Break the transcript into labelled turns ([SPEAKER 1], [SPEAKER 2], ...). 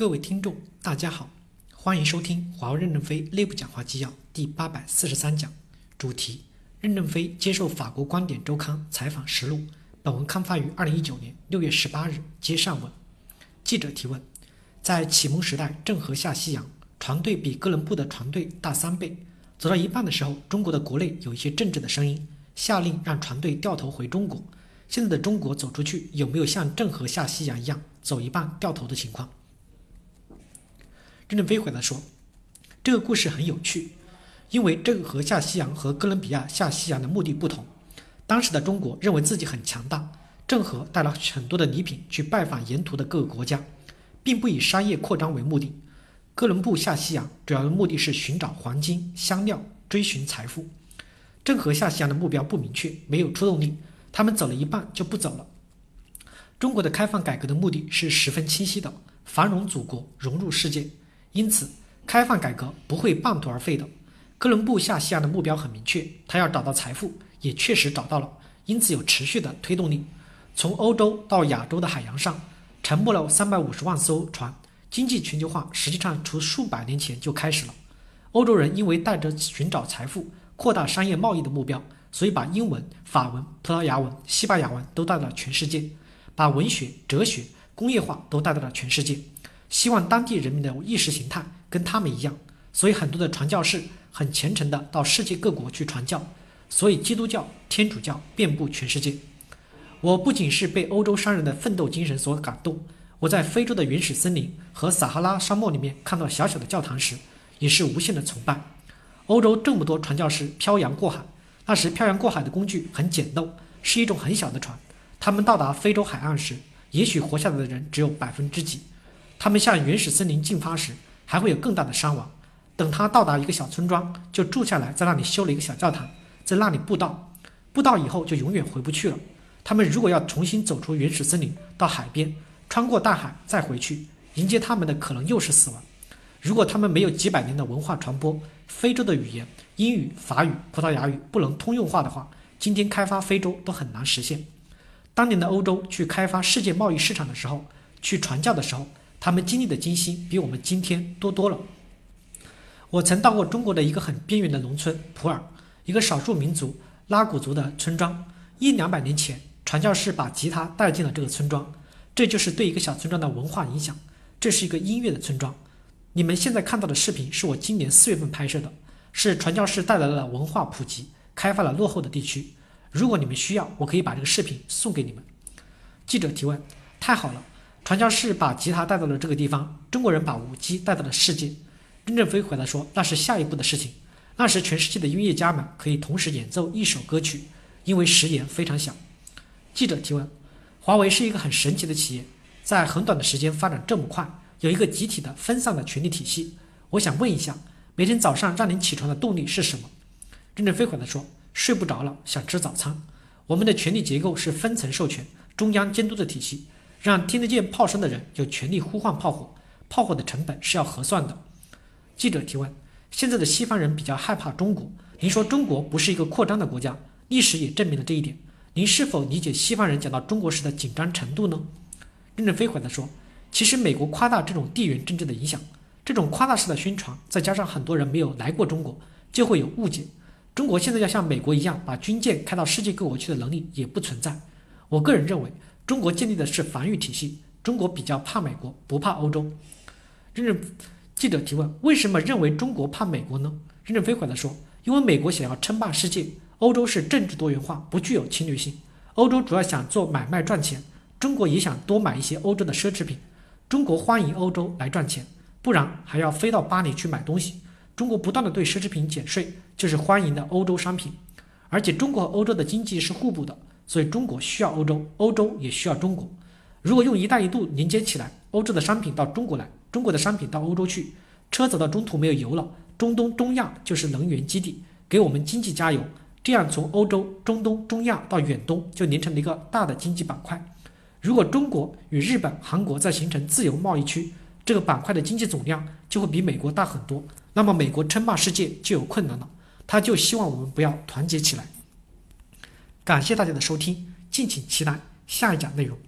[SPEAKER 1] 各位听众，大家好，欢迎收听华为任正非内部讲话纪要第八百四十三讲，主题：任正非接受法国观点周刊采访实录。本文刊发于二零一九年六月十八日，接上文。记者提问：在启蒙时代，郑和下西洋，船队比哥伦布的船队大三倍。走到一半的时候，中国的国内有一些政治的声音，下令让船队掉头回中国。现在的中国走出去，有没有像郑和下西洋一样走一半掉头的情况？任正非回答说：“这个故事很有趣，因为郑和下西洋和哥伦比亚下西洋的目的不同。当时的中国认为自己很强大，郑和带了很多的礼品去拜访沿途的各个国家，并不以商业扩张为目的。哥伦布下西洋主要的目的是寻找黄金、香料，追寻财富。郑和下西洋的目标不明确，没有出动力，他们走了一半就不走了。中国的开放改革的目的是十分清晰的：繁荣祖国，融入世界。”因此，开放改革不会半途而废的。哥伦布下西洋的目标很明确，他要找到财富，也确实找到了，因此有持续的推动力。从欧洲到亚洲的海洋上，沉没了三百五十万艘船。经济全球化实际上从数百年前就开始了。欧洲人因为带着寻找财富、扩大商业贸易的目标，所以把英文、法文、葡萄牙文、西班牙文都带到了全世界，把文学、哲学、工业化都带到了全世界。希望当地人民的意识形态跟他们一样，所以很多的传教士很虔诚的到世界各国去传教，所以基督教、天主教遍布全世界。我不仅是被欧洲商人的奋斗精神所感动，我在非洲的原始森林和撒哈拉沙漠里面看到小小的教堂时，也是无限的崇拜。欧洲这么多传教士漂洋过海，那时漂洋过海的工具很简陋，是一种很小的船。他们到达非洲海岸时，也许活下来的人只有百分之几。他们向原始森林进发时，还会有更大的伤亡。等他到达一个小村庄，就住下来，在那里修了一个小教堂，在那里布道。布道以后就永远回不去了。他们如果要重新走出原始森林，到海边，穿过大海再回去，迎接他们的可能又是死亡。如果他们没有几百年的文化传播，非洲的语言英语、法语、葡萄牙语不能通用化的话，今天开发非洲都很难实现。当年的欧洲去开发世界贸易市场的时候，去传教的时候。他们经历的艰辛比我们今天多多了。我曾到过中国的一个很边缘的农村普洱，一个少数民族拉祜族的村庄。一两百年前，传教士把吉他带进了这个村庄，这就是对一个小村庄的文化影响。这是一个音乐的村庄。你们现在看到的视频是我今年四月份拍摄的，是传教士带来了文化普及，开发了落后的地区。如果你们需要，我可以把这个视频送给你们。记者提问：太好了。传教士把吉他带到了这个地方，中国人把舞姬带到了世界。任正非回答说：“那是下一步的事情。那时全世界的音乐家们可以同时演奏一首歌曲，因为时延非常小。”记者提问：“华为是一个很神奇的企业，在很短的时间发展这么快，有一个集体的分散的权力体系。我想问一下，每天早上让您起床的动力是什么？”任正非回答说：“睡不着了，想吃早餐。我们的权力结构是分层授权、中央监督的体系。”让听得见炮声的人有权利呼唤炮火，炮火的成本是要核算的。记者提问：现在的西方人比较害怕中国，您说中国不是一个扩张的国家，历史也证明了这一点。您是否理解西方人讲到中国时的紧张程度呢？任正非回答说：其实美国夸大这种地缘政治的影响，这种夸大式的宣传，再加上很多人没有来过中国，就会有误解。中国现在要像美国一样把军舰开到世界各国去的能力也不存在。我个人认为。中国建立的是防御体系，中国比较怕美国，不怕欧洲。任正记者提问：为什么认为中国怕美国呢？任正非回答说：因为美国想要称霸世界，欧洲是政治多元化，不具有侵略性。欧洲主要想做买卖赚钱，中国也想多买一些欧洲的奢侈品。中国欢迎欧洲来赚钱，不然还要飞到巴黎去买东西。中国不断的对奢侈品减税，就是欢迎的欧洲商品。而且中国和欧洲的经济是互补的。所以中国需要欧洲，欧洲也需要中国。如果用“一带一路”连接起来，欧洲的商品到中国来，中国的商品到欧洲去，车走到中途没有油了，中东、中亚就是能源基地，给我们经济加油。这样从欧洲、中东、中亚到远东，就连成了一个大的经济板块。如果中国与日本、韩国再形成自由贸易区，这个板块的经济总量就会比美国大很多。那么美国称霸世界就有困难了。他就希望我们不要团结起来。感谢大家的收听，敬请期待下一讲内容。